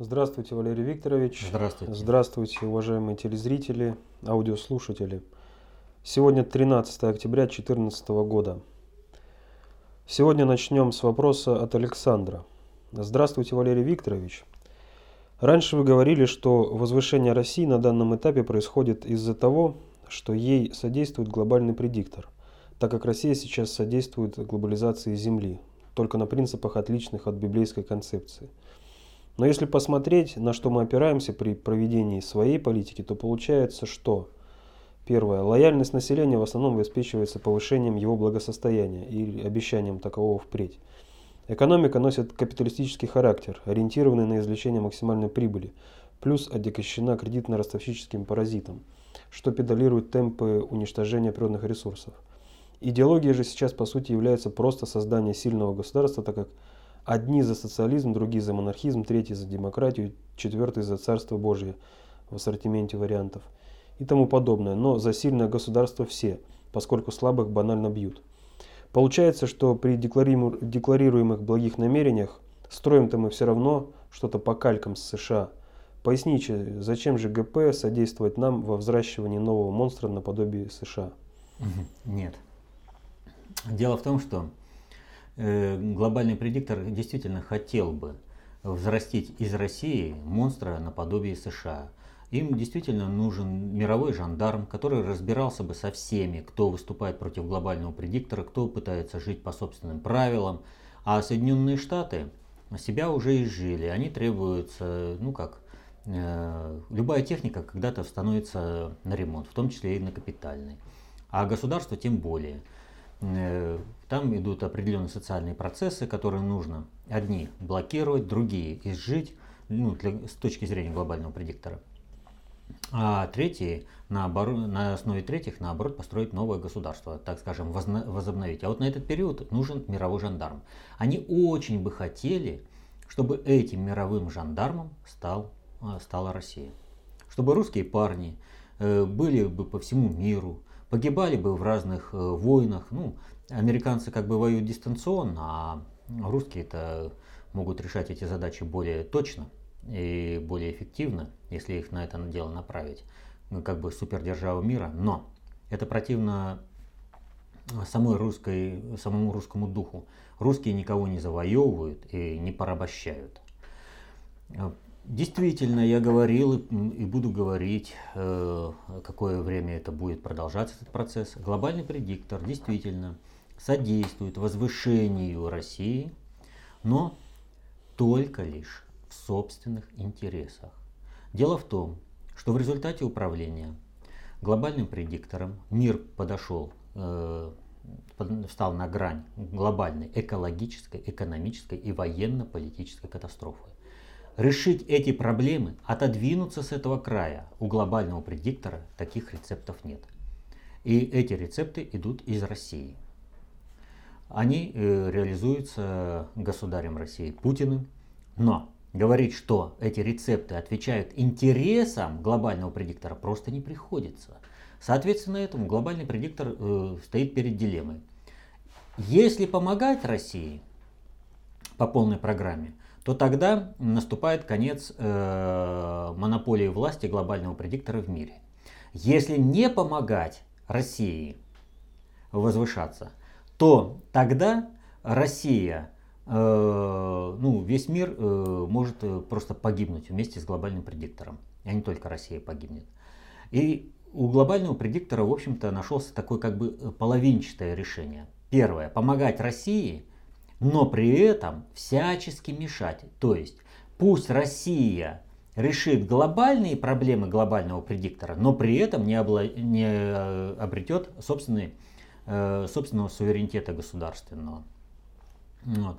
Здравствуйте, Валерий Викторович. Здравствуйте. Здравствуйте, уважаемые телезрители, аудиослушатели. Сегодня 13 октября 2014 года. Сегодня начнем с вопроса от Александра. Здравствуйте, Валерий Викторович. Раньше вы говорили, что возвышение России на данном этапе происходит из-за того, что ей содействует глобальный предиктор, так как Россия сейчас содействует глобализации Земли, только на принципах отличных от библейской концепции. Но если посмотреть, на что мы опираемся при проведении своей политики, то получается, что Первое. Лояльность населения в основном обеспечивается повышением его благосостояния и обещанием такового впредь. Экономика носит капиталистический характер, ориентированный на извлечение максимальной прибыли, плюс отягощена кредитно-ростовщическим паразитом, что педалирует темпы уничтожения природных ресурсов. Идеология же сейчас по сути является просто создание сильного государства, так как одни за социализм, другие за монархизм, третьи за демократию, четвертый за царство Божие в ассортименте вариантов – и тому подобное, но за сильное государство все, поскольку слабых банально бьют. Получается, что при декларируемых благих намерениях строим-то мы все равно что-то по калькам с США. Поясните, зачем же ГП содействовать нам во взращивании нового монстра наподобие США? Нет. Дело в том, что глобальный предиктор действительно хотел бы взрастить из России монстра наподобие США. Им действительно нужен мировой жандарм, который разбирался бы со всеми, кто выступает против глобального предиктора, кто пытается жить по собственным правилам. А Соединенные Штаты себя уже изжили. Они требуются, ну как, э, любая техника когда-то становится на ремонт, в том числе и на капитальный. А государство тем более. Э, там идут определенные социальные процессы, которые нужно одни блокировать, другие изжить ну, для, с точки зрения глобального предиктора а третьи, наоборот, на основе третьих, наоборот, построить новое государство, так скажем, возобновить. А вот на этот период нужен мировой жандарм. Они очень бы хотели, чтобы этим мировым жандармом стал, а, стала Россия. Чтобы русские парни э, были бы по всему миру, погибали бы в разных э, войнах. Ну, американцы как бы воюют дистанционно, а русские-то могут решать эти задачи более точно и более эффективно, если их на это дело направить, ну, как бы супердержава мира, но это противно самой русской, самому русскому духу. Русские никого не завоевывают и не порабощают. Действительно, я говорил и буду говорить, э, какое время это будет продолжаться, этот процесс. Глобальный предиктор действительно содействует возвышению России, но только лишь в собственных интересах. Дело в том, что в результате управления глобальным предиктором мир подошел, э, встал на грань глобальной экологической, экономической и военно-политической катастрофы. Решить эти проблемы, отодвинуться с этого края у глобального предиктора таких рецептов нет. И эти рецепты идут из России. Они э, реализуются государем России Путиным, но Говорить, что эти рецепты отвечают интересам глобального предиктора, просто не приходится. Соответственно, этому глобальный предиктор э, стоит перед дилеммой. Если помогать России по полной программе, то тогда наступает конец э, монополии власти глобального предиктора в мире. Если не помогать России возвышаться, то тогда Россия Э, ну, весь мир э, может э, просто погибнуть вместе с глобальным предиктором. А не только Россия погибнет. И у глобального предиктора, в общем-то, нашелся такое как бы половинчатое решение. Первое, помогать России, но при этом всячески мешать. То есть, пусть Россия решит глобальные проблемы глобального предиктора, но при этом не, обла... не обретет собственный, собственного суверенитета государственного. Вот.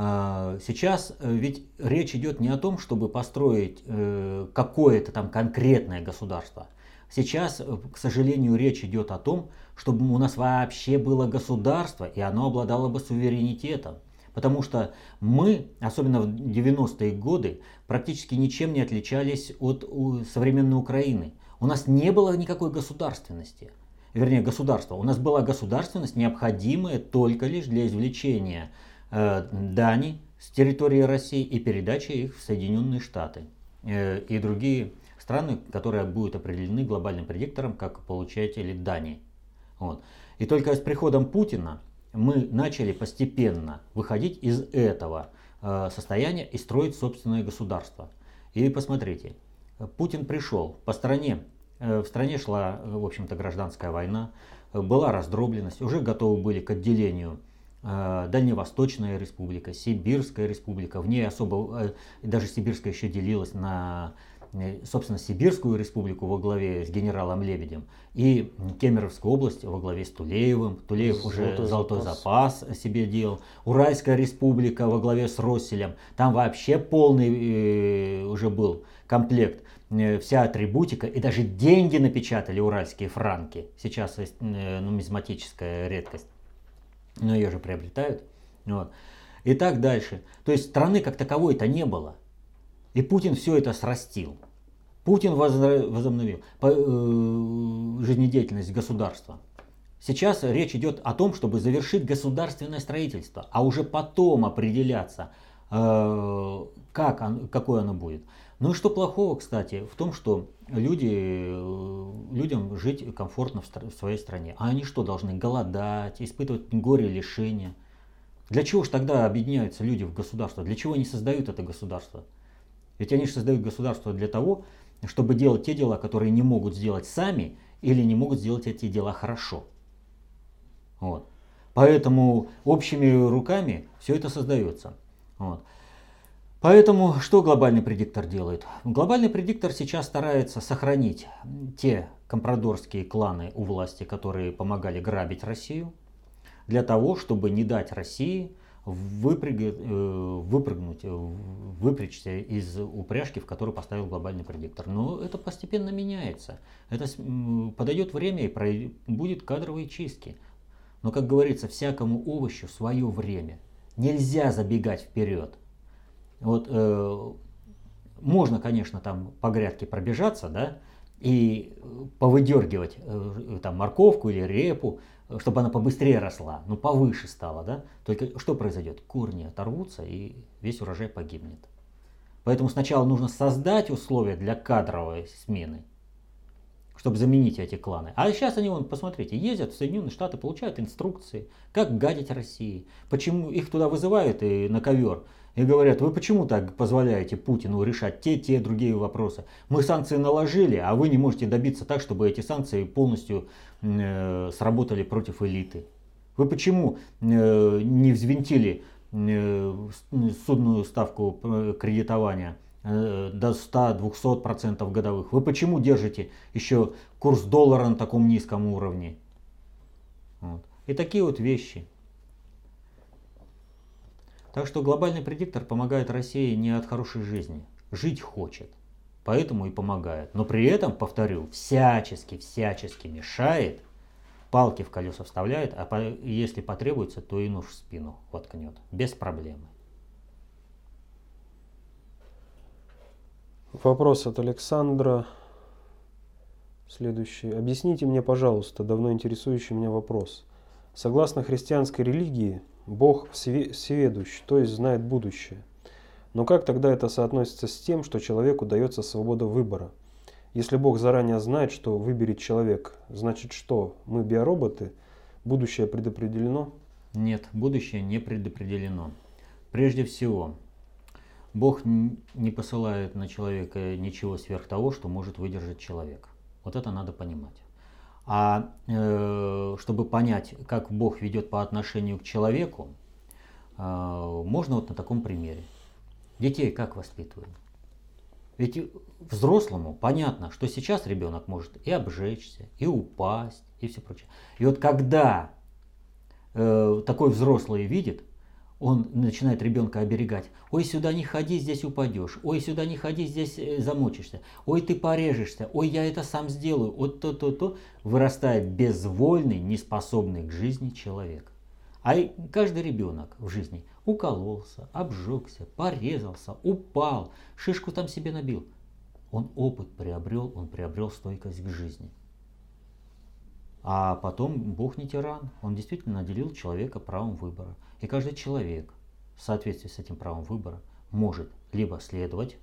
А, сейчас э, ведь речь идет не о том, чтобы построить э, какое-то там конкретное государство. Сейчас, э, к сожалению, речь идет о том, чтобы у нас вообще было государство, и оно обладало бы суверенитетом. Потому что мы, особенно в 90-е годы, практически ничем не отличались от современной Украины. У нас не было никакой государственности. Вернее, государства. У нас была государственность, необходимая только лишь для извлечения Э, дани с территории России и передача их в Соединенные Штаты э, и другие страны, которые будут определены глобальным предиктором как получатели дани. Вот. И только с приходом Путина мы начали постепенно выходить из этого э, состояния и строить собственное государство. И посмотрите, Путин пришел по стране, э, в стране шла, в общем-то, гражданская война, была раздробленность, уже готовы были к отделению э, Дальневосточная республика, Сибирская республика, в ней особо, даже Сибирская еще делилась на Э, собственно, Сибирскую республику во главе с генералом Лебедем и Кемеровскую область во главе с Тулеевым. Тулеев золотой уже золотой запас. запас себе делал. Уральская республика во главе с Росселем. Там вообще полный э, уже был комплект. Э, вся атрибутика и даже деньги напечатали уральские франки. Сейчас есть э, нумизматическая редкость. Но ее же приобретают. Вот. И так дальше. То есть страны как таковой-то не было. И Путин все это срастил. Путин возобновил э, жизнедеятельность государства. Сейчас речь идет о том, чтобы завершить государственное строительство, а уже потом определяться, э, как, какое оно будет. Ну и что плохого, кстати, в том, что люди, э, людям жить комфортно в своей стране. А они что, должны голодать, испытывать горе, лишения? Для чего же тогда объединяются люди в государство? Для чего они создают это государство? Ведь они же создают государство для того, чтобы делать те дела, которые не могут сделать сами или не могут сделать эти дела хорошо. Вот. Поэтому общими руками все это создается. Вот. Поэтому что глобальный предиктор делает? Глобальный предиктор сейчас старается сохранить те компрадорские кланы у власти, которые помогали грабить Россию, для того, чтобы не дать России выпрыгнуть, э, выпрыгнуть, э, выпрячься из упряжки, в которую поставил глобальный предиктор. Но это постепенно меняется. Это подойдет время и будет кадровые чистки. Но, как говорится, всякому овощу свое время. Нельзя забегать вперед. Вот э, можно, конечно, там по грядке пробежаться, да, и повыдергивать э, там морковку или репу, чтобы она побыстрее росла, ну повыше стала, да, только что произойдет? Корни оторвутся и весь урожай погибнет. Поэтому сначала нужно создать условия для кадровой смены, чтобы заменить эти кланы. А сейчас они, вон, посмотрите, ездят в Соединенные Штаты, получают инструкции, как гадить России. Почему их туда вызывают и на ковер и говорят, вы почему так позволяете Путину решать те, те, другие вопросы? Мы санкции наложили, а вы не можете добиться так, чтобы эти санкции полностью э, сработали против элиты. Вы почему э, не взвинтили э, судную ставку э, кредитования э, до 100-200% годовых? Вы почему держите еще курс доллара на таком низком уровне? Вот. И такие вот вещи. Так что глобальный предиктор помогает России не от хорошей жизни. Жить хочет. Поэтому и помогает. Но при этом, повторю, всячески, всячески мешает, палки в колеса вставляет, а если потребуется, то и нож в спину воткнет. Без проблемы. Вопрос от Александра. Следующий. Объясните мне, пожалуйста, давно интересующий меня вопрос. Согласно христианской религии, Бог всеведущ, то есть знает будущее. Но как тогда это соотносится с тем, что человеку дается свобода выбора? Если Бог заранее знает, что выберет человек, значит что, мы биороботы? Будущее предопределено? Нет, будущее не предопределено. Прежде всего, Бог не посылает на человека ничего сверх того, что может выдержать человек. Вот это надо понимать. А э, чтобы понять, как Бог ведет по отношению к человеку, э, можно вот на таком примере. Детей как воспитывают? Ведь взрослому понятно, что сейчас ребенок может и обжечься, и упасть, и все прочее. И вот когда э, такой взрослый видит, он начинает ребенка оберегать. Ой, сюда не ходи, здесь упадешь. Ой, сюда не ходи, здесь э, замочишься. Ой, ты порежешься. Ой, я это сам сделаю. Вот то-то-то. Вырастает безвольный, неспособный к жизни человек. А каждый ребенок в жизни укололся, обжегся, порезался, упал, шишку там себе набил. Он опыт приобрел, он приобрел стойкость к жизни. А потом Бог не тиран, он действительно наделил человека правом выбора. И каждый человек в соответствии с этим правом выбора может либо следовать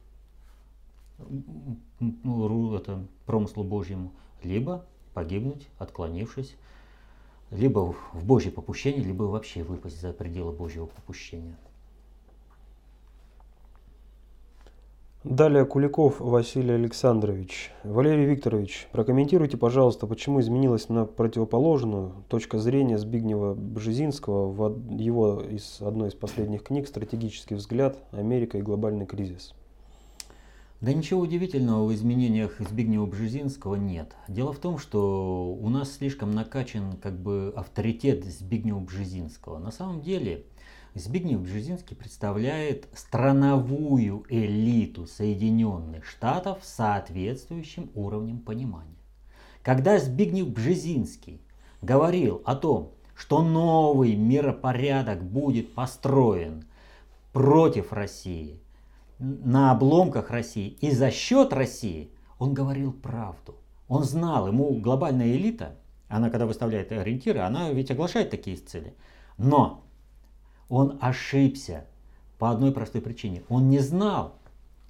ну, это, промыслу Божьему, либо погибнуть, отклонившись, либо в Божье попущение, либо вообще выпасть за пределы Божьего попущения. Далее Куликов Василий Александрович. Валерий Викторович, прокомментируйте, пожалуйста, почему изменилась на противоположную точка зрения Збигнева Бжезинского в его из одной из последних книг «Стратегический взгляд. Америка и глобальный кризис». Да ничего удивительного в изменениях Збигнева Бжезинского нет. Дело в том, что у нас слишком накачан как бы авторитет Збигнева Бжезинского. На самом деле Збигнев Бжезинский представляет страновую элиту Соединенных Штатов с соответствующим уровнем понимания. Когда Збигнев Бжезинский говорил о том, что новый миропорядок будет построен против России, на обломках России и за счет России, он говорил правду. Он знал, ему глобальная элита, она когда выставляет ориентиры, она ведь оглашает такие цели. Но он ошибся по одной простой причине. Он не знал,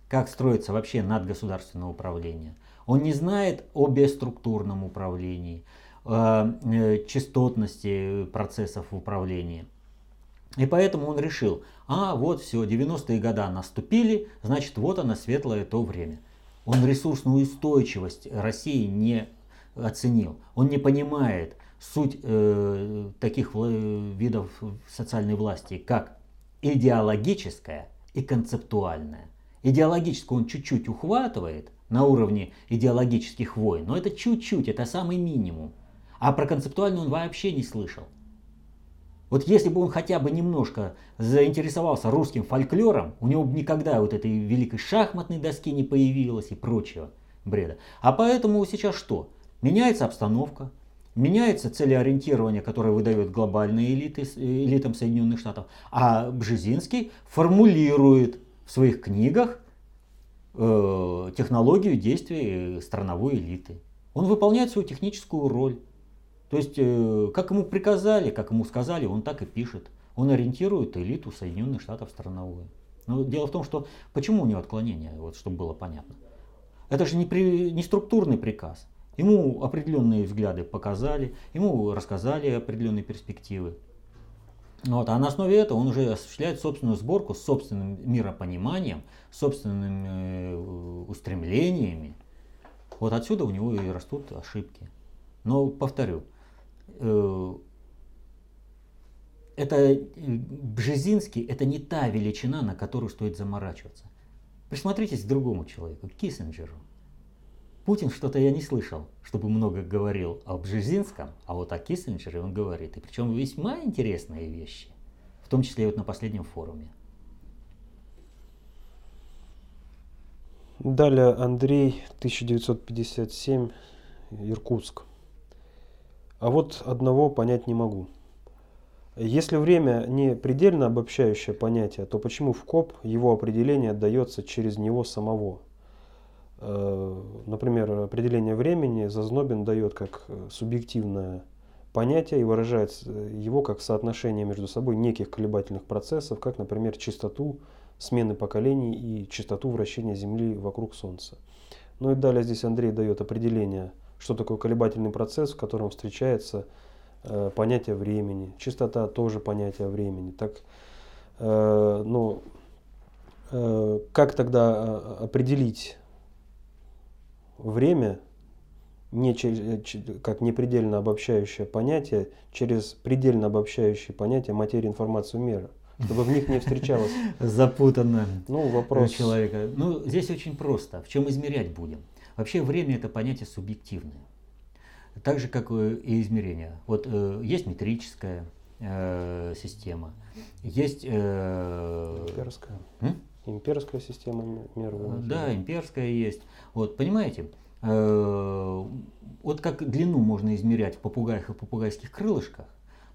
как строится вообще надгосударственное управление. Он не знает о бесструктурном управлении, э, частотности процессов в управлении. И поэтому он решил, а вот все, 90-е годы наступили, значит вот оно светлое то время. Он ресурсную устойчивость России не оценил. Он не понимает, суть э, таких видов социальной власти, как идеологическая и концептуальная. Идеологическую он чуть-чуть ухватывает на уровне идеологических войн, но это чуть-чуть, это самый минимум. А про концептуальную он вообще не слышал. Вот если бы он хотя бы немножко заинтересовался русским фольклором, у него бы никогда вот этой великой шахматной доски не появилось и прочего бреда. А поэтому сейчас что? Меняется обстановка, Меняется целеориентирование, которое выдает глобальные элиты, элитам Соединенных Штатов, а Бжезинский формулирует в своих книгах э, технологию действий страновой элиты. Он выполняет свою техническую роль. То есть, э, как ему приказали, как ему сказали, он так и пишет. Он ориентирует элиту Соединенных Штатов страновую. Но дело в том, что почему у него отклонение, вот, чтобы было понятно. Это же не, при, не структурный приказ. Ему определенные взгляды показали, ему рассказали определенные перспективы. Вот, а на основе этого он уже осуществляет собственную сборку с собственным миропониманием, собственными э, устремлениями. Вот отсюда у него и растут ошибки. Но повторю, э, это э, Бжезинский это не та величина, на которую стоит заморачиваться. Присмотритесь к другому человеку, к Киссинджеру. Путин что-то я не слышал, чтобы много говорил о Бжезинском, а вот о Киссинджере он говорит. И причем весьма интересные вещи, в том числе и вот на последнем форуме. Далее Андрей, 1957, Иркутск. А вот одного понять не могу. Если время не предельно обобщающее понятие, то почему в КОП его определение отдается через него самого? Э, например, определение времени Зазнобин дает как э, субъективное понятие и выражает его как соотношение между собой неких колебательных процессов, как, например, частоту смены поколений и частоту вращения Земли вокруг Солнца. Ну и далее здесь Андрей дает определение, что такое колебательный процесс, в котором встречается э, понятие времени. Частота тоже понятие времени. Так, э, ну, э, как тогда определить время не через, э, как непредельно обобщающее понятие через предельно обобщающее понятие материи информации мира чтобы в них не встречалось запутанно ну, вопрос человека. Ну, здесь очень просто. В чем измерять будем? Вообще время это понятие субъективное. Так же, как и измерение. Вот э, есть метрическая э, система, есть... Э, Имперская. М? Имперская система мирового. Да, имперская есть. Вот, понимаете, э, вот как длину можно измерять в попугаях и попугайских крылышках,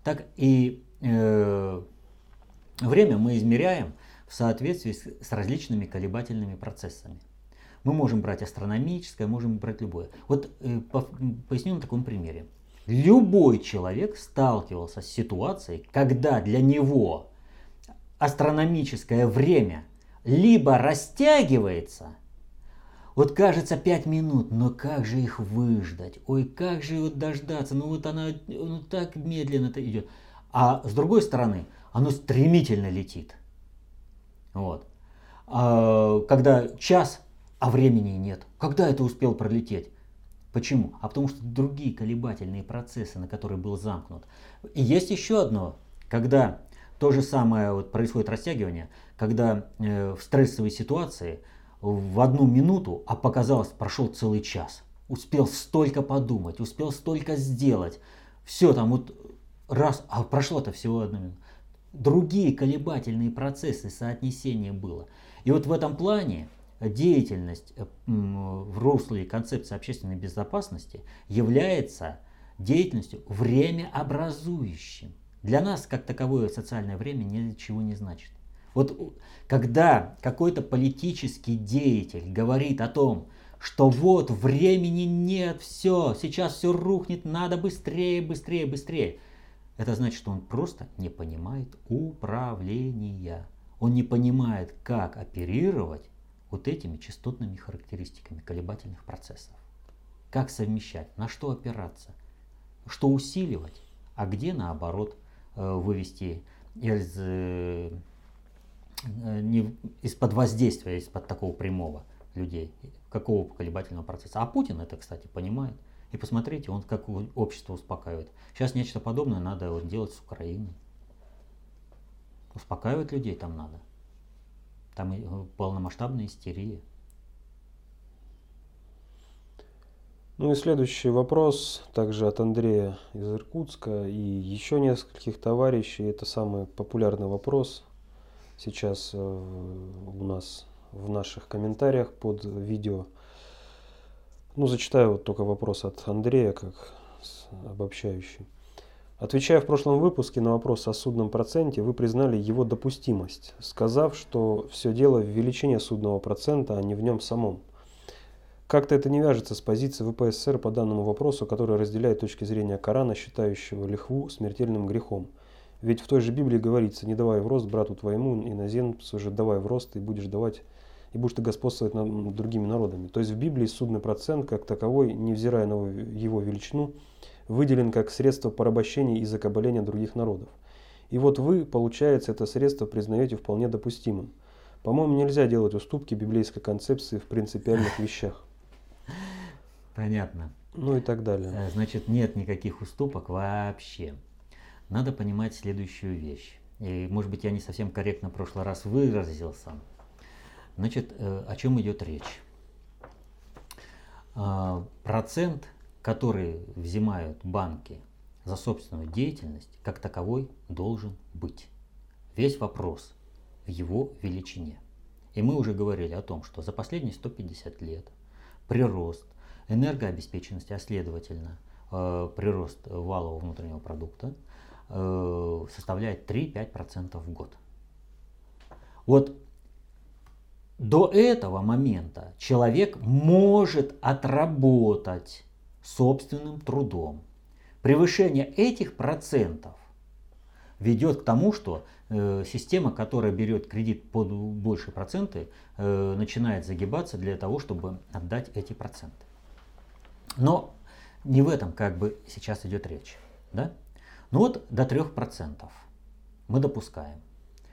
так и э, время мы измеряем в соответствии с, различными колебательными процессами. Мы можем брать астрономическое, можем брать любое. Вот э, по, поясню на таком примере. Любой человек сталкивался с ситуацией, когда для него астрономическое время либо растягивается, вот кажется 5 минут, но как же их выждать? Ой, как же вот дождаться? Ну вот она ну, так медленно-то идет. А с другой стороны, оно стремительно летит. Вот. А, когда час, а времени нет. Когда это успел пролететь? Почему? А потому что другие колебательные процессы, на которые был замкнут. И есть еще одно, когда то же самое вот происходит растягивание, когда э, в стрессовой ситуации в одну минуту, а показалось, прошел целый час. Успел столько подумать, успел столько сделать. Все там вот раз, а прошло-то всего одна минута. Другие колебательные процессы, соотнесение было. И вот в этом плане деятельность э, в русле концепции общественной безопасности является деятельностью времяобразующим. Для нас, как таковое социальное время, ничего не значит. Вот когда какой-то политический деятель говорит о том, что вот времени нет, все, сейчас все рухнет, надо быстрее, быстрее, быстрее. Это значит, что он просто не понимает управления. Он не понимает, как оперировать вот этими частотными характеристиками колебательных процессов. Как совмещать, на что опираться, что усиливать, а где наоборот вывести из, э, не, из-под воздействия, из-под такого прямого людей, какого колебательного процесса. А Путин это, кстати, понимает. И посмотрите, он как общество успокаивает. Сейчас нечто подобное надо вот делать с Украиной. Успокаивать людей там надо. Там э, полномасштабная истерия. Ну и следующий вопрос, также от Андрея из Иркутска и еще нескольких товарищей. Это самый популярный вопрос сейчас э, у нас в наших комментариях под видео. Ну, зачитаю вот только вопрос от Андрея, как обобщающий. Отвечая в прошлом выпуске на вопрос о судном проценте, вы признали его допустимость, сказав, что все дело в величине судного процента, а не в нем самом. Как-то это не вяжется с позицией ВПСР по данному вопросу, которая разделяет точки зрения Корана, считающего лихву смертельным грехом. Ведь в той же Библии говорится, не давай в рост брату твоему, иноземцу же давай в рост, и будешь давать и будешь ты господствовать над другими народами. То есть в Библии судный процент, как таковой, невзирая на его величину, выделен как средство порабощения и закабаления других народов. И вот вы, получается, это средство признаете вполне допустимым. По-моему, нельзя делать уступки библейской концепции в принципиальных вещах. Понятно. Ну и так далее. Э, значит, нет никаких уступок вообще. Надо понимать следующую вещь. И, может быть, я не совсем корректно в прошлый раз выразился. Значит, э, о чем идет речь? А, процент которые взимают банки за собственную деятельность, как таковой должен быть. Весь вопрос в его величине. И мы уже говорили о том, что за последние 150 лет прирост энергообеспеченности, а следовательно э, прирост валового внутреннего продукта э, составляет 3-5% в год. Вот до этого момента человек может отработать собственным трудом. Превышение этих процентов ведет к тому, что э, система, которая берет кредит под большие проценты, э, начинает загибаться для того, чтобы отдать эти проценты. Но не в этом как бы сейчас идет речь. Да? Ну вот до 3% мы допускаем.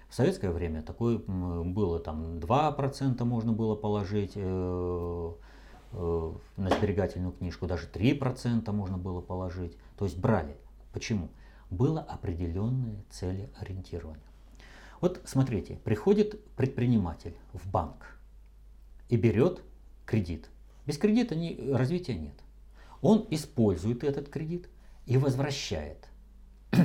В советское время такое было там 2% можно было положить, э, Э, на сберегательную книжку даже 3% можно было положить. То есть брали. Почему? Было определенное целеориентирование. Вот смотрите, приходит предприниматель в банк и берет кредит. Без кредита не, развития нет. Он использует этот кредит и возвращает.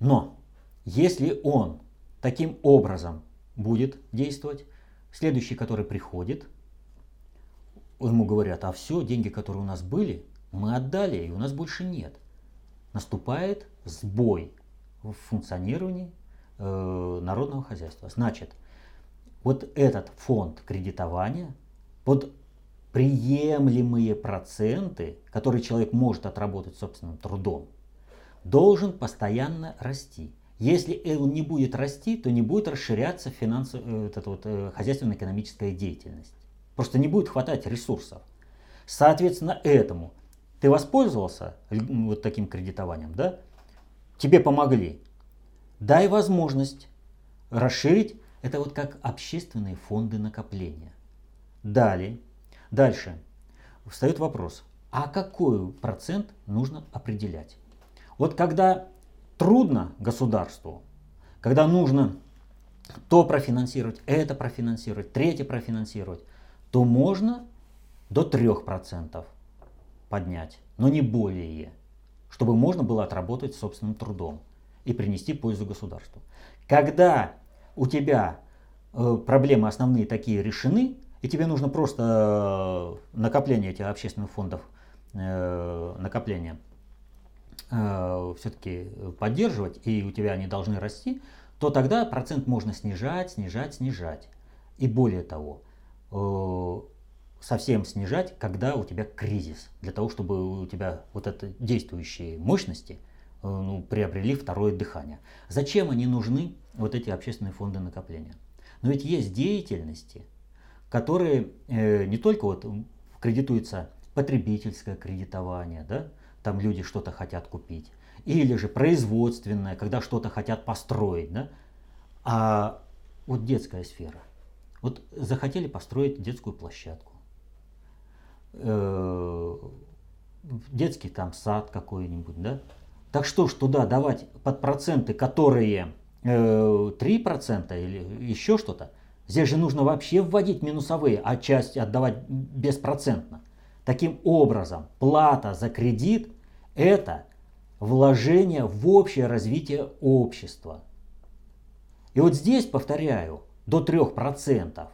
Но если он таким образом будет действовать, следующий, который приходит, ему говорят, а все, деньги, которые у нас были, мы отдали, и у нас больше нет. Наступает сбой в функционировании э, народного хозяйства. Значит, вот этот фонд кредитования под приемлемые проценты, которые человек может отработать собственным трудом, должен постоянно расти. Если он не будет расти, то не будет расширяться финансовая, э, вот эта вот, э, хозяйственно-экономическая деятельность. Просто не будет хватать ресурсов. Соответственно, этому ты воспользовался вот таким кредитованием, да? Тебе помогли. Дай возможность расширить. Это вот как общественные фонды накопления. Далее. Дальше. Встает вопрос, а какой процент нужно определять? Вот когда трудно государству, когда нужно то профинансировать, это профинансировать, третье профинансировать, то можно до 3% поднять, но не более, чтобы можно было отработать собственным трудом и принести пользу государству. Когда у тебя э, проблемы основные такие решены, и тебе нужно просто э, накопление этих общественных фондов, э, накопление все-таки поддерживать, и у тебя они должны расти, то тогда процент можно снижать, снижать, снижать. И более того, совсем снижать, когда у тебя кризис, для того, чтобы у тебя вот это действующие мощности э, ну, приобрели второе дыхание. Зачем они нужны, вот эти общественные фонды накопления? Но ведь есть деятельности, которые э, не только вот кредитуются потребительское кредитование, да, там люди что-то хотят купить, или же производственное, когда что-то хотят построить, да, а вот детская сфера. Вот захотели построить детскую площадку э, детский там сад какой-нибудь, да? Так что ж туда давать под проценты, которые э, 3% или еще что-то? Здесь же нужно вообще вводить минусовые, а часть отдавать беспроцентно. Таким образом, плата за кредит – это вложение в общее развитие общества. И вот здесь, повторяю, до 3%.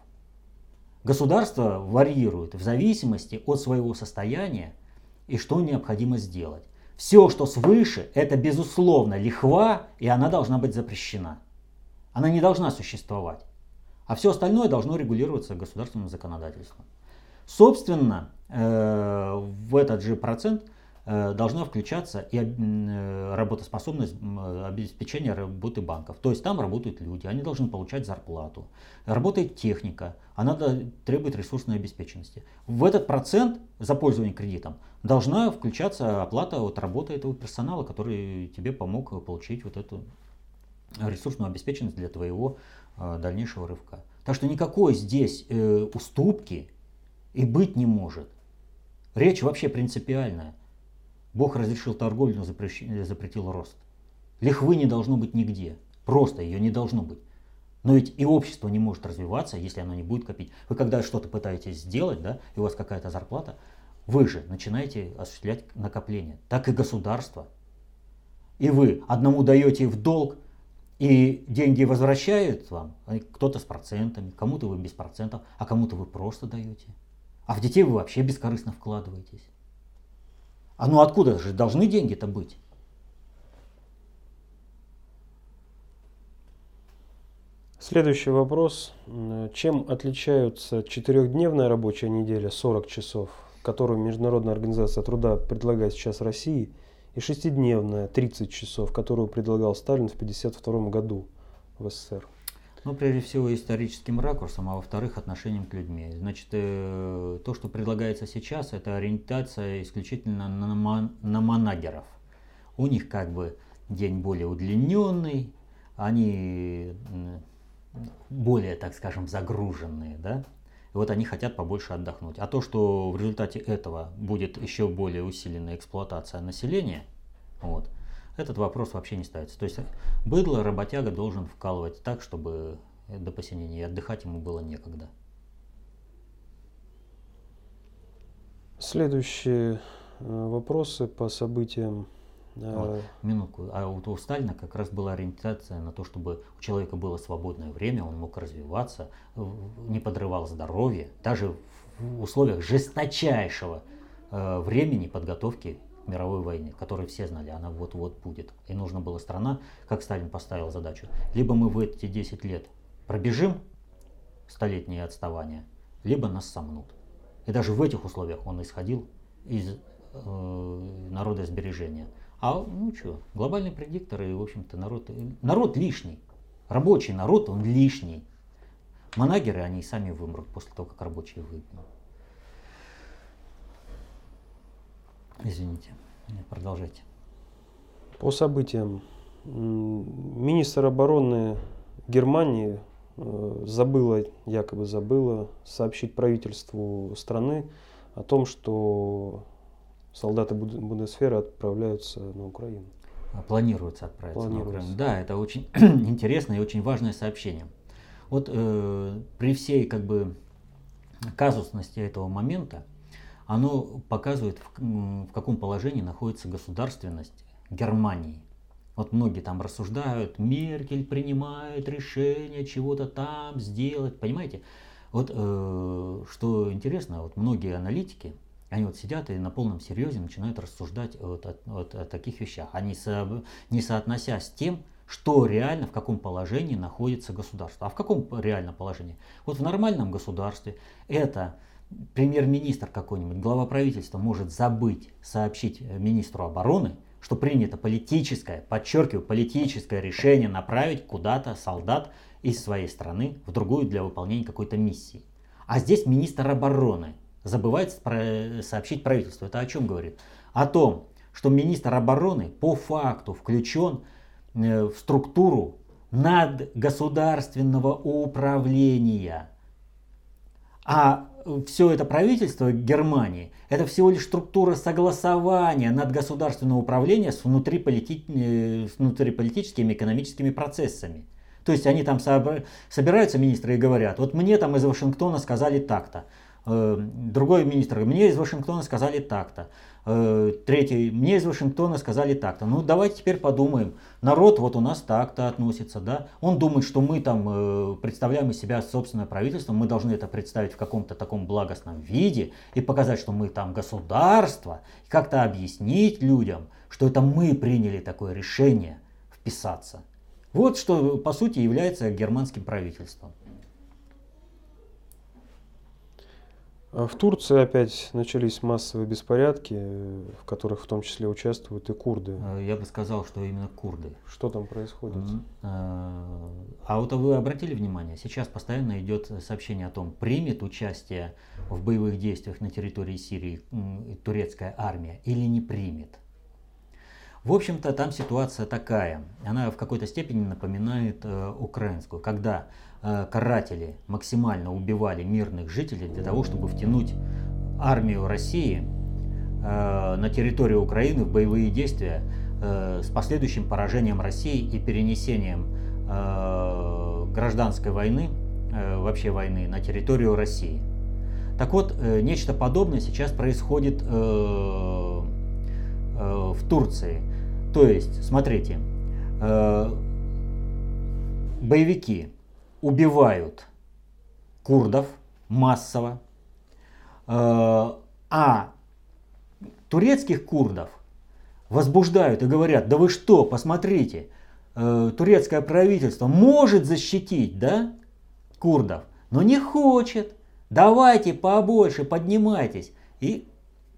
Государство варьирует в зависимости от своего состояния и что необходимо сделать. Все, что свыше, это безусловно лихва, и она должна быть запрещена. Она не должна существовать. А все остальное должно регулироваться государственным законодательством. Собственно, э, в этот же процент – Э, должна включаться и э, работоспособность обеспечения работы банков. То есть там работают люди, они должны получать зарплату. Работает техника, она требует ресурсной обеспеченности. В этот процент за пользование кредитом должна включаться оплата от работы этого персонала, который тебе помог получить вот эту ресурсную обеспеченность для твоего дальнейшего рывка. Так что никакой здесь уступки и быть не может. Речь вообще принципиальная. Бог разрешил торговлю, но запретил рост. Лихвы не должно быть нигде. Просто ее не должно быть. Но ведь и общество не может развиваться, если оно не будет копить. Вы когда что-то пытаетесь сделать, да, и у вас какая-то зарплата, вы же начинаете осуществлять накопление. Так и государство. И вы одному даете в долг, и деньги возвращают вам, кто-то с процентами, кому-то вы без процентов, а кому-то вы просто даете. А в детей вы вообще бескорыстно вкладываетесь. А ну откуда же должны деньги-то быть? Следующий вопрос. Чем отличаются четырехдневная рабочая неделя 40 часов, которую Международная организация труда предлагает сейчас России, и шестидневная 30 часов, которую предлагал Сталин в 1952 году в СССР? Ну, прежде всего, историческим ракурсом, а во-вторых, отношением к людьми. Значит, э, то, что предлагается сейчас, это ориентация исключительно на, на, на манагеров. У них как бы день более удлиненный, они более, так скажем, загруженные, да? Вот они хотят побольше отдохнуть. А то, что в результате этого будет еще более усиленная эксплуатация населения, вот, этот вопрос вообще не ставится. То есть быдло работяга должен вкалывать так, чтобы до посинения и отдыхать ему было некогда. Следующие э, вопросы по событиям. Вот, минутку. А вот у Сталина как раз была ориентация на то, чтобы у человека было свободное время, он мог развиваться, не подрывал здоровье, даже в условиях жесточайшего э, времени подготовки мировой войне, которую все знали, она вот-вот будет. И нужна была страна, как Сталин поставил задачу. Либо мы в эти 10 лет пробежим столетнее отставание, либо нас сомнут. И даже в этих условиях он исходил из э, народосбережения. А ну что, глобальный предиктор и, в общем-то, народ, народ лишний. Рабочий народ, он лишний. Манагеры, они сами вымрут после того, как рабочие выйдут. Извините, продолжайте. По событиям. Министр обороны Германии э, забыла, якобы забыла, сообщить правительству страны о том, что солдаты Бундесферы отправляются на Украину. А, планируется отправиться Планируется. на Украину. Да, это очень интересное и очень важное сообщение. Вот э, при всей как бы казусности этого момента, оно показывает, в, в каком положении находится государственность Германии. Вот многие там рассуждают, Меркель принимает решение чего-то там сделать, понимаете? Вот э, что интересно, вот многие аналитики, они вот сидят и на полном серьезе начинают рассуждать вот о, вот о таких вещах, они со, не соотнося с тем, что реально, в каком положении находится государство. А в каком реально положении? Вот в нормальном государстве это премьер-министр какой-нибудь, глава правительства может забыть сообщить министру обороны, что принято политическое, подчеркиваю, политическое решение направить куда-то солдат из своей страны в другую для выполнения какой-то миссии. А здесь министр обороны забывает сообщить правительству. Это о чем говорит? О том, что министр обороны по факту включен э, в структуру надгосударственного управления. А все это правительство Германии, это всего лишь структура согласования надгосударственного управления с, внутриполити... Э, с внутриполитическими экономическими процессами. То есть они там собираются министры и говорят, вот мне там из Вашингтона сказали так-то, другой министр, мне из Вашингтона сказали так-то, э, третий, мне из Вашингтона сказали так-то. Ну давайте теперь подумаем, народ вот у нас так-то относится, да, он думает, что мы там э, представляем из себя собственное правительство, мы должны это представить в каком-то таком благостном виде и показать, что мы там государство, и как-то объяснить людям, что это мы приняли такое решение вписаться. Вот что по сути является германским правительством. А в Турции опять начались массовые беспорядки, в которых в том числе участвуют и курды. Э, я бы сказал, что именно курды. Что там происходит? А, а вот вы обратили внимание, сейчас постоянно идет сообщение о том, примет участие в боевых действиях на территории Сирии турецкая армия или не примет. В общем-то, там ситуация такая. Она в какой-то степени напоминает э, украинскую, когда э, каратели максимально убивали мирных жителей для того, чтобы втянуть армию России э, на территорию Украины в боевые действия э, с последующим поражением России и перенесением э, гражданской войны, э, вообще войны, на территорию России. Так вот, э, нечто подобное сейчас происходит э, Э, в Турции. То есть, смотрите, э, боевики убивают курдов массово, э, а турецких курдов возбуждают и говорят, да вы что, посмотрите, турецкое правительство может защитить, да, курдов, но не хочет. Давайте побольше, поднимайтесь. И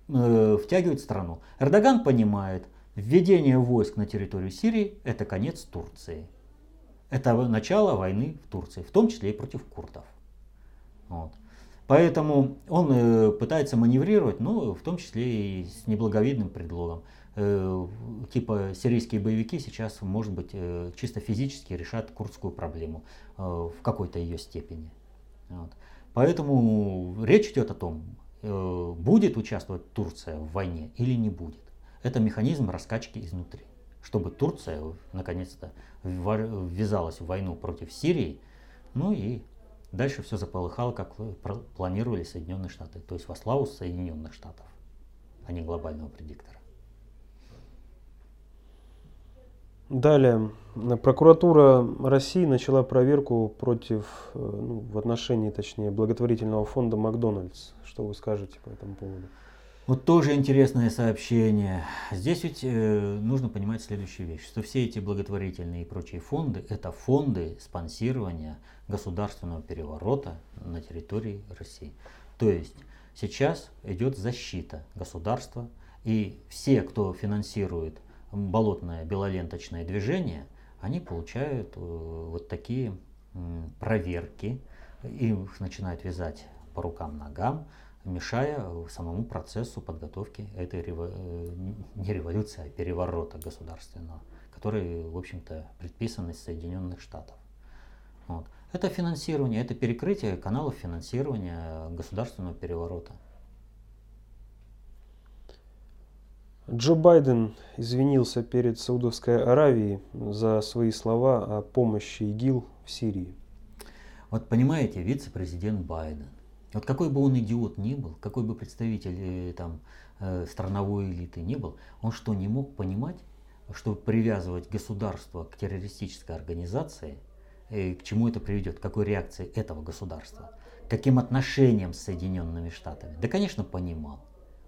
э, втягивает страну. Эрдоган понимает, введение войск на территорию Сирии – это конец Турции. Это начало войны в Турции, в том числе и против курдов. Вот. Поэтому он э, пытается маневрировать, но в том числе и с неблаговидным предлогом. Э, типа сирийские боевики сейчас, может быть, э, чисто физически решат курдскую проблему э, в какой-то ее степени. Вот. Поэтому речь идет о том, Э, будет участвовать Турция в войне или не будет. Это механизм раскачки изнутри. Чтобы Турция наконец-то ввязалась в войну против Сирии, ну и дальше все заполыхало, как планировали Соединенные Штаты. То есть во славу Соединенных Штатов, а не глобального предиктора. Далее. Прокуратура России начала проверку против, э, ну, в отношении, точнее, благотворительного фонда Макдональдс. Что вы скажете по этому поводу? Вот тоже интересное сообщение. Здесь ведь э, нужно понимать следующую вещь, что все эти благотворительные и прочие фонды – это фонды спонсирования государственного переворота на территории России. То есть сейчас идет защита государства, и все, кто финансирует болотное белоленточное движение, они получают э, вот такие проверки, их начинают вязать по рукам, ногам, мешая самому процессу подготовки этой не революции, а переворота государственного, который, в общем-то, предписан из Соединенных Штатов. Вот. Это финансирование, это перекрытие каналов финансирования государственного переворота. Джо Байден извинился перед Саудовской Аравией за свои слова о помощи ИГИЛ в Сирии. Вот понимаете, вице-президент Байден, вот какой бы он идиот ни был, какой бы представитель э, там, э, страновой элиты ни был, он что, не мог понимать, что привязывать государство к террористической организации – и к чему это приведет, к какой реакции этого государства, каким отношениям с Соединенными Штатами. Да, конечно, понимал.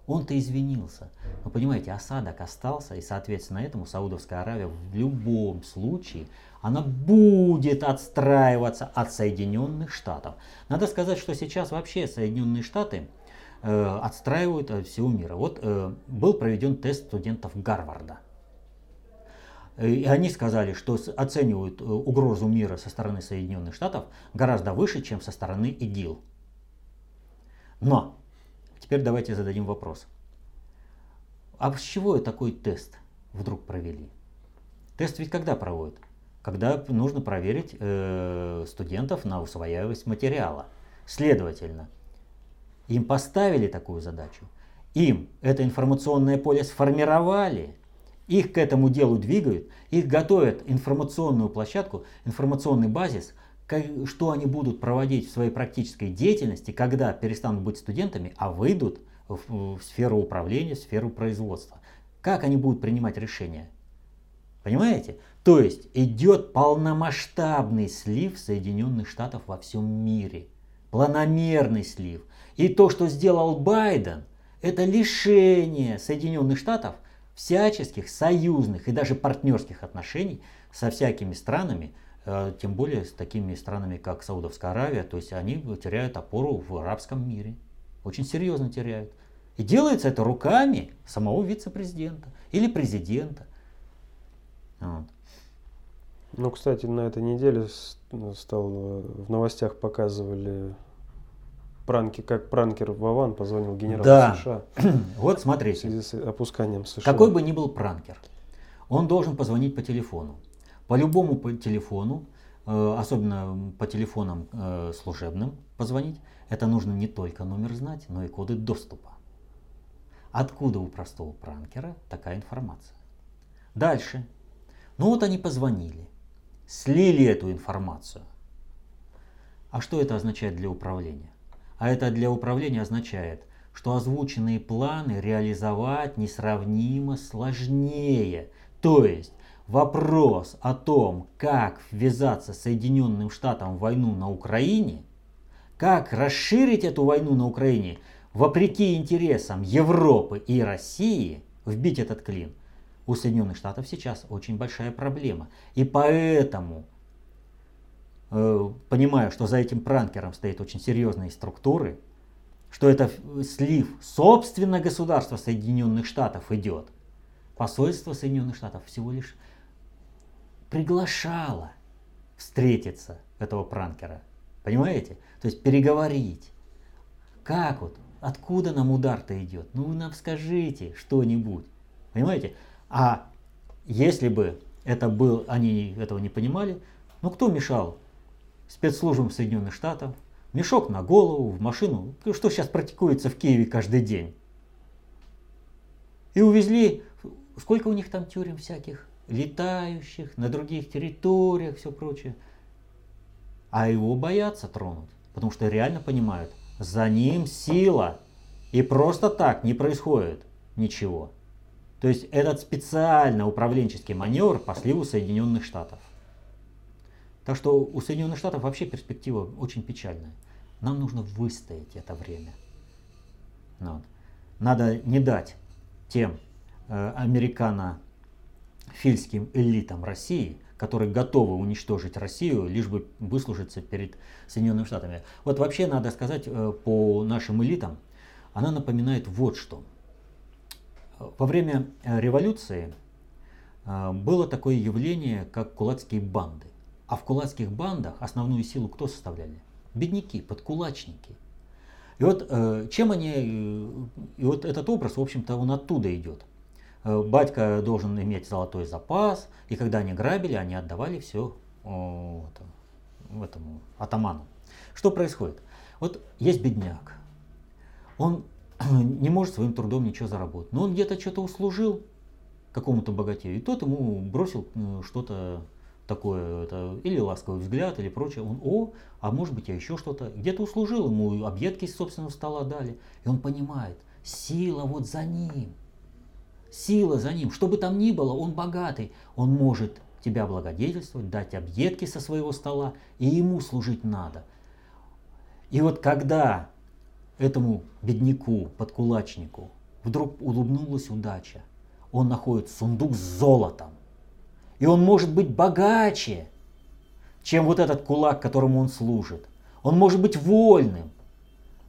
Он-то извинился. Но понимаете, осадок остался, и, соответственно, этому Саудовская Аравия в любом случае, она будет отстраиваться от Соединенных Штатов. Надо сказать, что сейчас вообще Соединенные Штаты э, отстраивают от всего мира. Вот э, был проведен тест студентов Гарварда. И они сказали, что оценивают э, угрозу мира со стороны Соединенных Штатов гораздо выше, чем со стороны ИГИЛ. Но теперь давайте зададим вопрос. А с чего такой тест вдруг провели? Тест ведь когда проводят? Когда нужно проверить э, студентов на усвояемость материала. Следовательно, им поставили такую задачу, им это информационное поле сформировали – их к этому делу двигают, их готовят информационную площадку, информационный базис, что они будут проводить в своей практической деятельности, когда перестанут быть студентами, а выйдут в, в сферу управления, в сферу производства. Как они будут принимать решения? Понимаете? То есть идет полномасштабный слив Соединенных Штатов во всем мире. Планомерный слив. И то, что сделал Байден, это лишение Соединенных Штатов всяческих союзных и даже партнерских отношений со всякими странами, тем более с такими странами, как Саудовская Аравия, то есть они теряют опору в арабском мире. Очень серьезно теряют. И делается это руками самого вице-президента или президента. Вот. Ну, кстати, на этой неделе стал э, в новостях показывали пранки, как пранкер Вован позвонил генералу да. США. вот смотрите. В связи с опусканием США. Какой бы ни был пранкер, он должен позвонить по телефону. По любому по телефону, э, особенно по телефонам э, служебным позвонить, это нужно не только номер знать, но и коды доступа. Откуда у простого пранкера такая информация? Дальше. Ну вот они позвонили, слили эту информацию. А что это означает для управления? А это для управления означает, что озвученные планы реализовать несравнимо сложнее. То есть вопрос о том, как ввязаться Соединенным Штатам в войну на Украине, как расширить эту войну на Украине вопреки интересам Европы и России, вбить этот клин, у Соединенных Штатов сейчас очень большая проблема. И поэтому Э, понимая, что за этим пранкером стоит очень серьезные структуры, что это слив собственно государства Соединенных Штатов идет, посольство Соединенных Штатов всего лишь приглашало встретиться этого пранкера. Понимаете? То есть переговорить. Как вот? Откуда нам удар-то идет? Ну вы нам скажите что-нибудь. Понимаете? А если бы это был, они этого не понимали, ну кто мешал спецслужбам Соединенных Штатов, мешок на голову, в машину, что сейчас практикуется в Киеве каждый день. И увезли, сколько у них там тюрем всяких, летающих, на других территориях, все прочее. А его боятся тронуть, потому что реально понимают, за ним сила. И просто так не происходит ничего. То есть этот специально управленческий маневр по сливу Соединенных Штатов. Так что у Соединенных Штатов вообще перспектива очень печальная. Нам нужно выстоять это время. Ну вот. Надо не дать тем э, американо-фильским элитам России, которые готовы уничтожить Россию, лишь бы выслужиться перед Соединенными Штатами. Вот вообще надо сказать э, по нашим элитам, она напоминает вот что. Во время э, революции было такое явление, как кулацкие банды. А в кулацких бандах основную силу кто составляли? Бедняки, подкулачники. И вот чем они, и вот этот образ, в общем-то, он оттуда идет. Батька должен иметь золотой запас, и когда они грабили, они отдавали все этому атаману. Что происходит? Вот есть бедняк, он не может своим трудом ничего заработать, но он где-то что-то услужил какому-то богатею, и тот ему бросил э, что-то такое, это, или ласковый взгляд, или прочее. Он, о, а может быть я еще что-то, где-то услужил ему, объедки из собственного стола дали. И он понимает, сила вот за ним, сила за ним, что бы там ни было, он богатый, он может тебя благодетельствовать, дать объедки со своего стола, и ему служить надо. И вот когда этому бедняку, подкулачнику, вдруг улыбнулась удача, он находит сундук с золотом, и он может быть богаче, чем вот этот кулак, которому он служит. Он может быть вольным,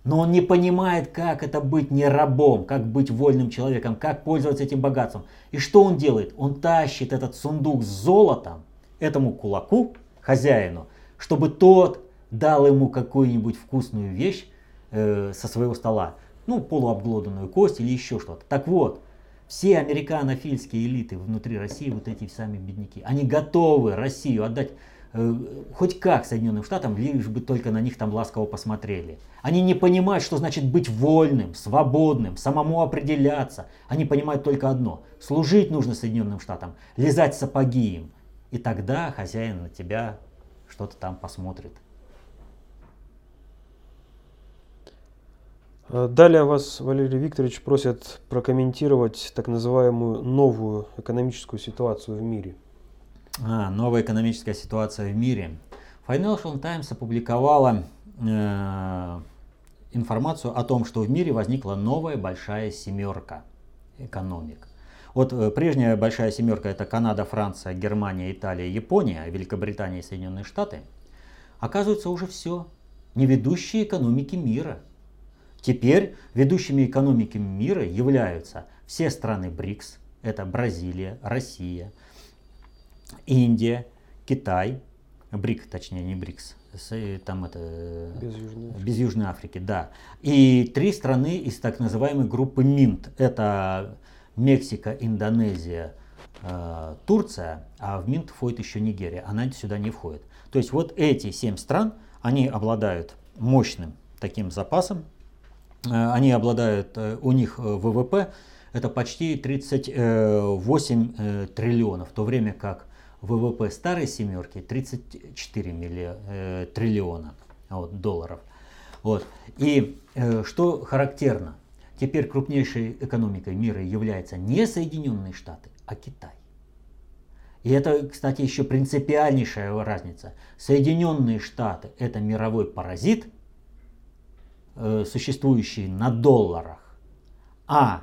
но он не понимает, как это быть не рабом, как быть вольным человеком, как пользоваться этим богатством. И что он делает? Он тащит этот сундук с золотом этому кулаку, хозяину, чтобы тот дал ему какую-нибудь вкусную вещь э, со своего стола. Ну, полуобглоданную кость или еще что-то. Так вот, все американофильские элиты внутри России, вот эти сами бедняки, они готовы Россию отдать хоть как Соединенным Штатам, лишь бы только на них там ласково посмотрели. Они не понимают, что значит быть вольным, свободным, самому определяться. Они понимают только одно. Служить нужно Соединенным Штатам, лизать сапоги им. И тогда хозяин на тебя что-то там посмотрит. Э, далее вас, Валерий Викторович, просят прокомментировать так называемую новую экономическую ситуацию в мире. А, новая экономическая ситуация в мире. Financial Times опубликовала э, информацию о том, что в мире возникла новая большая семерка экономик. Вот э, прежняя большая семерка это Канада, Франция, Германия, Италия, Япония, Великобритания и Соединенные Штаты. Оказывается уже все. Не ведущие экономики мира – Теперь ведущими экономиками мира являются все страны БРИКС, это Бразилия, Россия, Индия, Китай, БРИК, точнее не БРИКС, э, там это без Южной, Африки. без Южной Африки, да. И три страны из так называемой группы МИНТ, это Мексика, Индонезия, э, Турция, а в МИНТ входит еще Нигерия, она сюда не входит. То есть вот эти семь стран, они обладают мощным таким запасом Э, они обладают, у них ВВП это почти 38 триллионов, в то время как ВВП старой семерки 34 милли, триллиона вот, долларов. Вот. И что характерно, теперь крупнейшей экономикой мира являются не Соединенные Штаты, а Китай. И это, кстати, еще принципиальнейшая разница. Соединенные Штаты – это мировой паразит – Э, существующие на долларах, а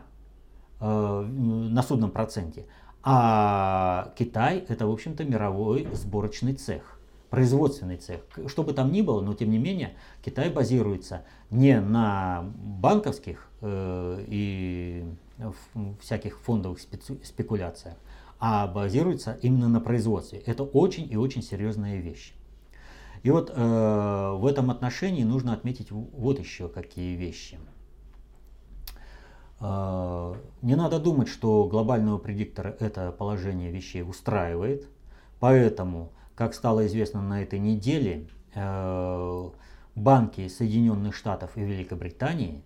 э, на судном проценте, а Китай это, в общем-то, мировой сборочный цех, производственный цех. Что бы там ни было, но тем не менее Китай базируется не на банковских э, и всяких фондовых спекуляциях, а базируется именно на производстве. Это очень и очень серьезная вещь. И вот э, в этом отношении нужно отметить вот еще какие вещи. Э, не надо думать, что глобального предиктора это положение вещей устраивает. Поэтому, как стало известно на этой неделе, э, банки Соединенных Штатов и Великобритании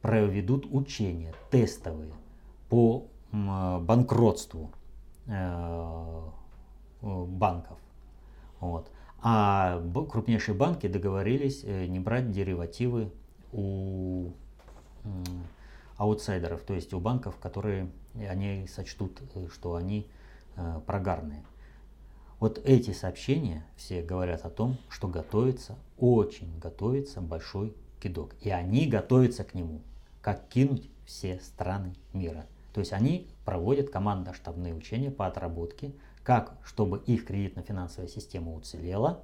проведут учения тестовые по банкротству э, банков. Вот. А крупнейшие банки договорились э, не брать деривативы у аутсайдеров, то есть у банков, которые они сочтут, э, что они э, прогарные. Вот эти сообщения все говорят о том, что готовится, очень готовится большой кидок. И они готовятся к нему, как кинуть все страны мира. То есть они проводят командно-штабные учения по отработке как чтобы их кредитно-финансовая система уцелела,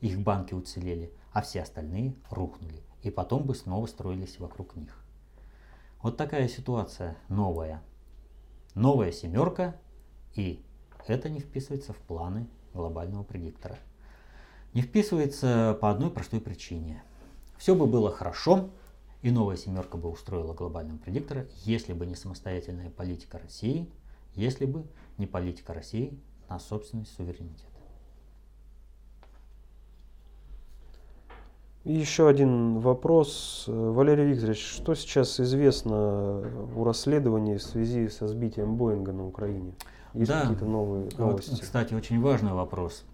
их банки уцелели, а все остальные рухнули. И потом бы снова строились вокруг них. Вот такая ситуация новая. Новая семерка и это не вписывается в планы глобального предиктора. Не вписывается по одной простой причине. Все бы было хорошо, и новая семерка бы устроила глобального предиктора, если бы не самостоятельная политика России, если бы не политика России на собственный суверенитет. Еще один вопрос. Валерий Викторович, что сейчас известно о расследовании в связи со сбитием Боинга на Украине? Есть да. какие-то новые новости? Вот, кстати, очень важный вопрос.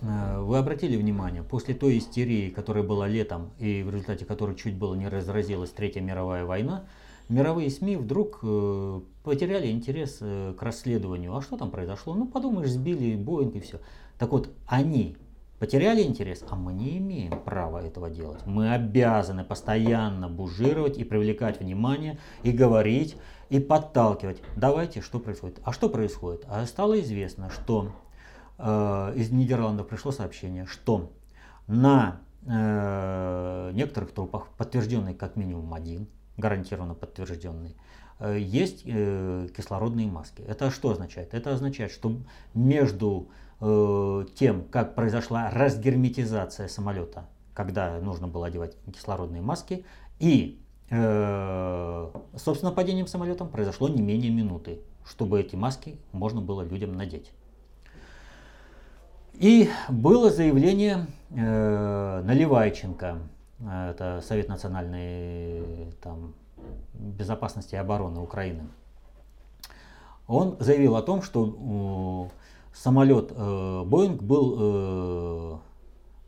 Э, вы обратили внимание, после той истерии, которая была летом и в результате которой чуть было не разразилась Третья мировая война, мировые СМИ вдруг э, потеряли интерес э, к расследованию. А что там произошло? Ну, подумаешь, сбили Боинг и все. Так вот, они потеряли интерес, а мы не имеем права этого делать. Мы обязаны постоянно бужировать и привлекать внимание, и говорить, и подталкивать. Давайте, что происходит? А что происходит? А стало известно, что э, из Нидерландов пришло сообщение, что на э, некоторых трупах, подтвержденный как минимум один, гарантированно подтвержденный, э, есть э, кислородные маски. Это что означает? Это означает, что между Э, тем, как произошла разгерметизация самолета, когда нужно было одевать кислородные маски, и, э, собственно, падением самолетом произошло не менее минуты, чтобы эти маски можно было людям надеть. И было заявление э, Наливайченко, это Совет национальной там, безопасности и обороны Украины. Он заявил о том, что самолет э, Боинг был э,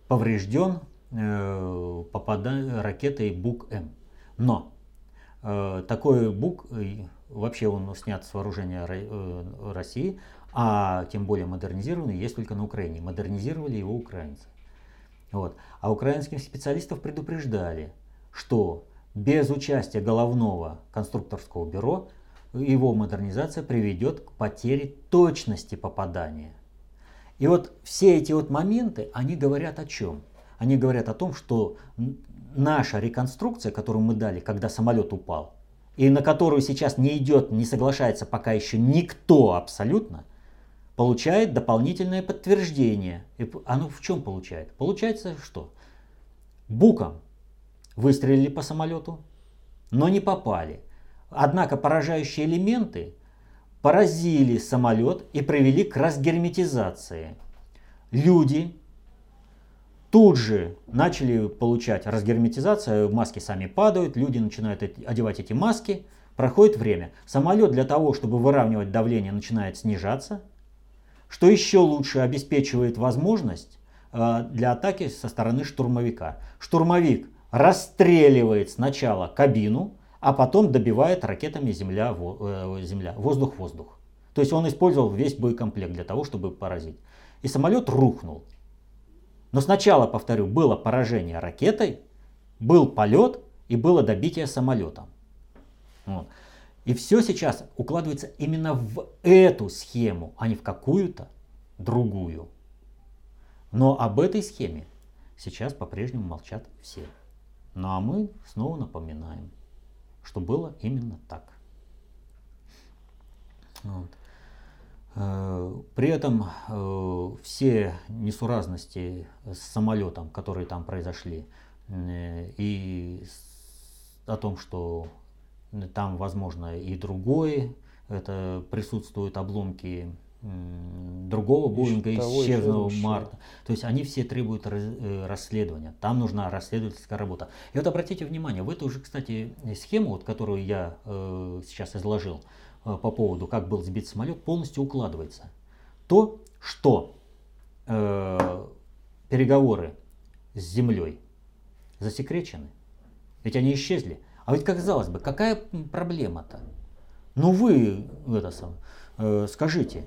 поврежден э, попада... ракетой Бук-М. Но такой Бук, вообще он снят с вооружения России, а тем более модернизированный, есть только на Украине. Модернизировали его украинцы. Вот. А украинских специалистов предупреждали, что без участия головного конструкторского бюро его модернизация приведет к потере точности попадания. И вот все эти вот моменты, они говорят о чем? Они говорят о том, что наша реконструкция, которую мы дали, когда самолет упал, и на которую сейчас не идет, не соглашается пока еще никто абсолютно, получает дополнительное подтверждение. И оно в чем получает? Получается что? Буком выстрелили по самолету, но не попали. Однако поражающие элементы поразили самолет и привели к разгерметизации. Люди тут же начали получать разгерметизацию, маски сами падают, люди начинают одевать эти маски, проходит время. Самолет для того, чтобы выравнивать давление, начинает снижаться, что еще лучше обеспечивает возможность э, для атаки со стороны штурмовика. Штурмовик расстреливает сначала кабину, а потом добивает ракетами земля, э, земля, воздух-воздух. То есть он использовал весь боекомплект для того, чтобы поразить. И самолет рухнул. Но сначала, повторю, было поражение ракетой, был полет и было добитие самолетом. Вот. И все сейчас укладывается именно в эту схему, а не в какую-то другую. Но об этой схеме сейчас по-прежнему молчат все. Ну а мы снова напоминаем что было именно так. Вот. Э, при этом э, все несуразности с самолетом, которые там произошли, э, и о том, что там возможно и другое, это присутствуют обломки другого Боинга исчезлого марта. То есть они все требуют э, расследования. Там нужна расследовательская работа. И вот обратите внимание, в эту же, кстати, схему, вот, которую я э, сейчас изложил э, по поводу, как был сбит самолет, полностью укладывается. То, что э, переговоры с землей засекречены, ведь они исчезли. А ведь, казалось бы, какая проблема-то? Ну вы это сам, э, скажите,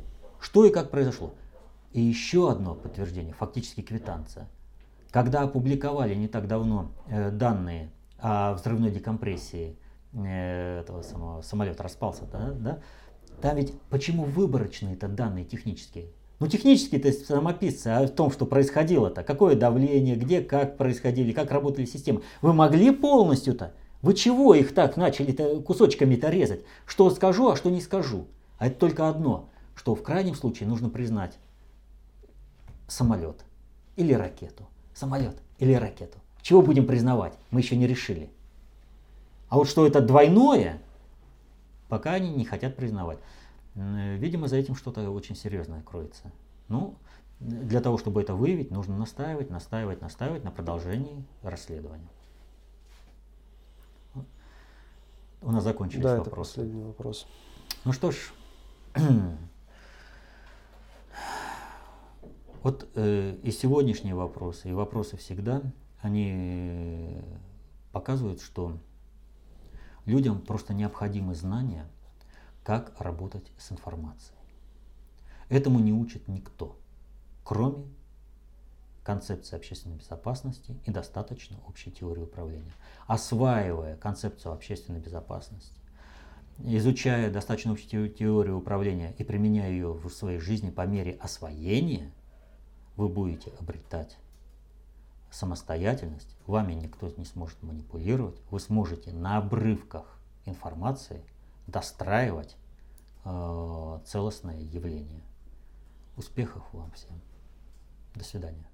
что и как произошло. И еще одно подтверждение, фактически квитанция. Когда опубликовали не так давно э, данные о взрывной декомпрессии э, этого самого самолета распался, да, да, там ведь почему выборочные это данные технические? Ну, технические то есть самописцы о том, что происходило-то, какое давление, где, как происходили, как работали системы. Вы могли полностью-то? Вы чего их так начали кусочками-то резать? Что скажу, а что не скажу? А это только одно – что в крайнем случае нужно признать самолет или ракету. Самолет или ракету. Чего будем признавать? Мы еще не решили. А вот что это двойное, пока они не хотят признавать. Видимо, за этим что-то очень серьезное кроется. Ну, для того, чтобы это выявить, нужно настаивать, настаивать, настаивать на продолжении расследования. У нас закончились да, вопросы. Это последний вопрос. Ну что ж, вот э, и сегодняшние вопросы, и вопросы всегда, они показывают, что людям просто необходимы знания, как работать с информацией. Этому не учит никто, кроме концепции общественной безопасности и достаточно общей теории управления. Осваивая концепцию общественной безопасности, изучая достаточно общую теорию управления и применяя ее в своей жизни по мере освоения, вы будете обретать самостоятельность, вами никто не сможет манипулировать, вы сможете на обрывках информации достраивать э, целостное явление. Успехов вам всем. До свидания.